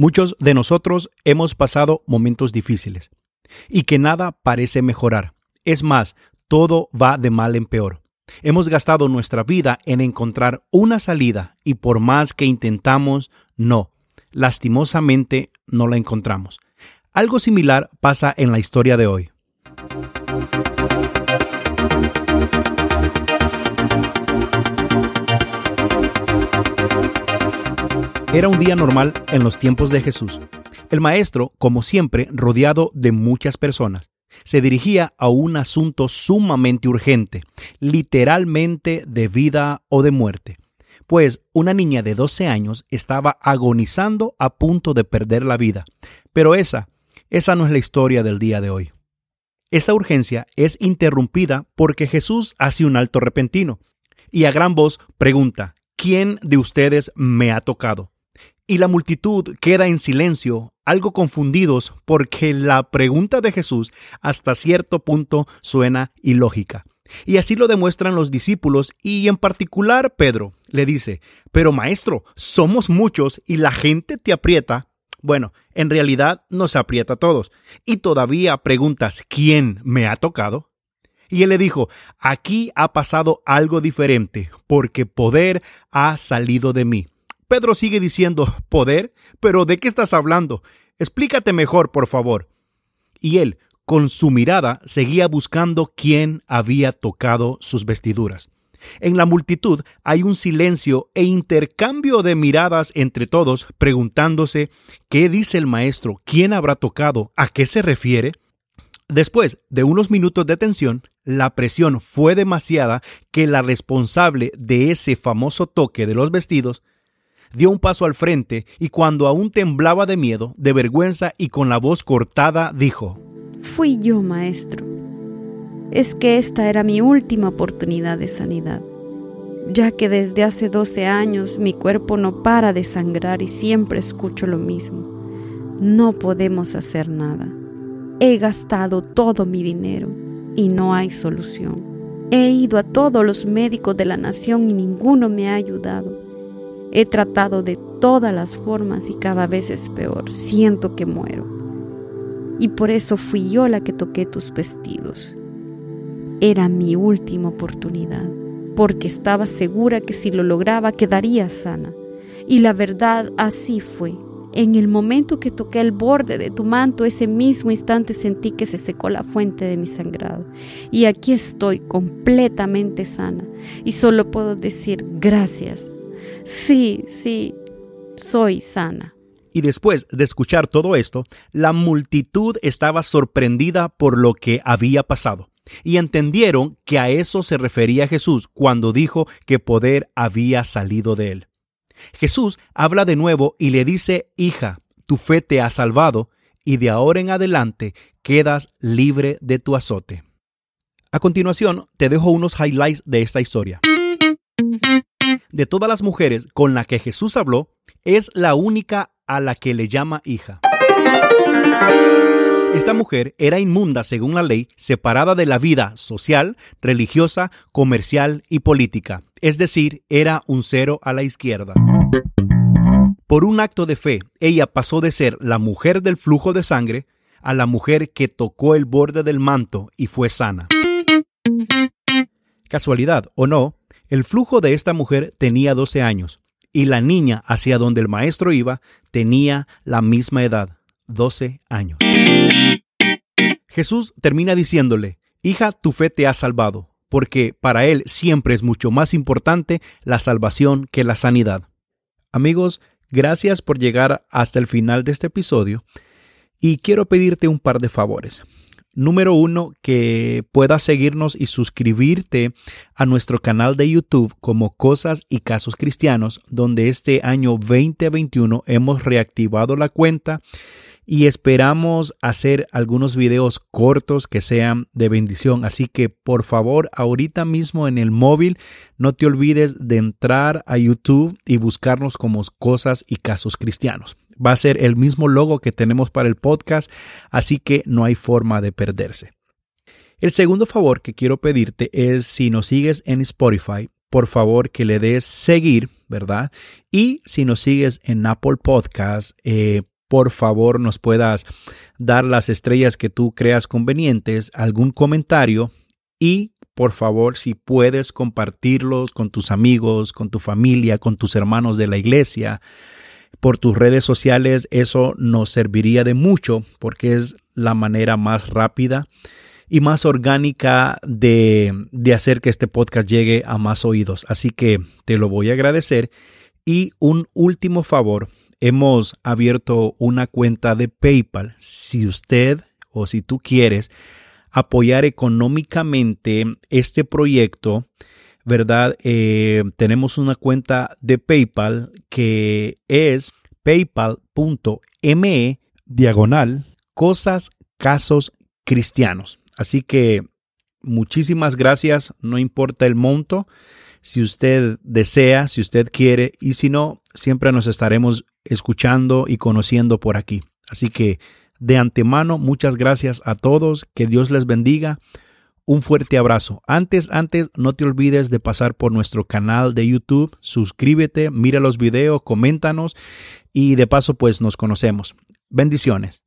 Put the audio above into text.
Muchos de nosotros hemos pasado momentos difíciles y que nada parece mejorar. Es más, todo va de mal en peor. Hemos gastado nuestra vida en encontrar una salida y por más que intentamos, no. Lastimosamente no la encontramos. Algo similar pasa en la historia de hoy. Era un día normal en los tiempos de Jesús. El maestro, como siempre, rodeado de muchas personas, se dirigía a un asunto sumamente urgente, literalmente de vida o de muerte, pues una niña de 12 años estaba agonizando a punto de perder la vida. Pero esa, esa no es la historia del día de hoy. Esta urgencia es interrumpida porque Jesús hace un alto repentino y a gran voz pregunta, ¿quién de ustedes me ha tocado? Y la multitud queda en silencio, algo confundidos porque la pregunta de Jesús hasta cierto punto suena ilógica. Y así lo demuestran los discípulos y en particular Pedro le dice, pero maestro, somos muchos y la gente te aprieta. Bueno, en realidad nos aprieta a todos. Y todavía preguntas, ¿quién me ha tocado? Y él le dijo, aquí ha pasado algo diferente, porque poder ha salido de mí. Pedro sigue diciendo, ¿poder? ¿Pero de qué estás hablando? Explícate mejor, por favor. Y él, con su mirada, seguía buscando quién había tocado sus vestiduras. En la multitud hay un silencio e intercambio de miradas entre todos, preguntándose ¿qué dice el maestro? ¿Quién habrá tocado? ¿A qué se refiere? Después de unos minutos de tensión, la presión fue demasiada que la responsable de ese famoso toque de los vestidos dio un paso al frente y cuando aún temblaba de miedo, de vergüenza y con la voz cortada, dijo, Fui yo, maestro. Es que esta era mi última oportunidad de sanidad, ya que desde hace 12 años mi cuerpo no para de sangrar y siempre escucho lo mismo. No podemos hacer nada. He gastado todo mi dinero y no hay solución. He ido a todos los médicos de la nación y ninguno me ha ayudado. He tratado de todas las formas y cada vez es peor. Siento que muero. Y por eso fui yo la que toqué tus vestidos. Era mi última oportunidad, porque estaba segura que si lo lograba quedaría sana. Y la verdad así fue. En el momento que toqué el borde de tu manto, ese mismo instante sentí que se secó la fuente de mi sangrado. Y aquí estoy completamente sana. Y solo puedo decir gracias, sí, sí, soy sana. Y después de escuchar todo esto, la multitud estaba sorprendida por lo que había pasado. Y entendieron que a eso se refería Jesús cuando dijo que poder había salido de él. Jesús habla de nuevo y le dice, hija, tu fe te ha salvado, y de ahora en adelante quedas libre de tu azote. A continuación, te dejo unos highlights de esta historia de todas las mujeres con las que Jesús habló, es la única a la que le llama hija. Esta mujer era inmunda según la ley, separada de la vida social, religiosa, comercial y política, es decir, era un cero a la izquierda. Por un acto de fe, ella pasó de ser la mujer del flujo de sangre a la mujer que tocó el borde del manto y fue sana. Casualidad o no, el flujo de esta mujer tenía 12 años y la niña hacia donde el maestro iba tenía la misma edad, 12 años. Jesús termina diciéndole, Hija, tu fe te ha salvado, porque para Él siempre es mucho más importante la salvación que la sanidad. Amigos, gracias por llegar hasta el final de este episodio y quiero pedirte un par de favores. Número uno, que puedas seguirnos y suscribirte a nuestro canal de YouTube como Cosas y Casos Cristianos, donde este año 2021 hemos reactivado la cuenta y esperamos hacer algunos videos cortos que sean de bendición. Así que por favor, ahorita mismo en el móvil, no te olvides de entrar a YouTube y buscarnos como Cosas y Casos Cristianos va a ser el mismo logo que tenemos para el podcast, así que no hay forma de perderse. El segundo favor que quiero pedirte es si nos sigues en Spotify, por favor que le des seguir, ¿verdad? Y si nos sigues en Apple Podcast, eh, por favor nos puedas dar las estrellas que tú creas convenientes, algún comentario y por favor si puedes compartirlos con tus amigos, con tu familia, con tus hermanos de la iglesia, por tus redes sociales, eso nos serviría de mucho porque es la manera más rápida y más orgánica de, de hacer que este podcast llegue a más oídos. Así que te lo voy a agradecer. Y un último favor, hemos abierto una cuenta de PayPal. Si usted o si tú quieres apoyar económicamente este proyecto, ¿verdad? Eh, tenemos una cuenta de PayPal que es paypal.me diagonal cosas, casos cristianos. Así que muchísimas gracias, no importa el monto, si usted desea, si usted quiere, y si no, siempre nos estaremos escuchando y conociendo por aquí. Así que de antemano, muchas gracias a todos, que Dios les bendiga. Un fuerte abrazo. Antes, antes, no te olvides de pasar por nuestro canal de YouTube, suscríbete, mira los videos, coméntanos y de paso pues nos conocemos. Bendiciones.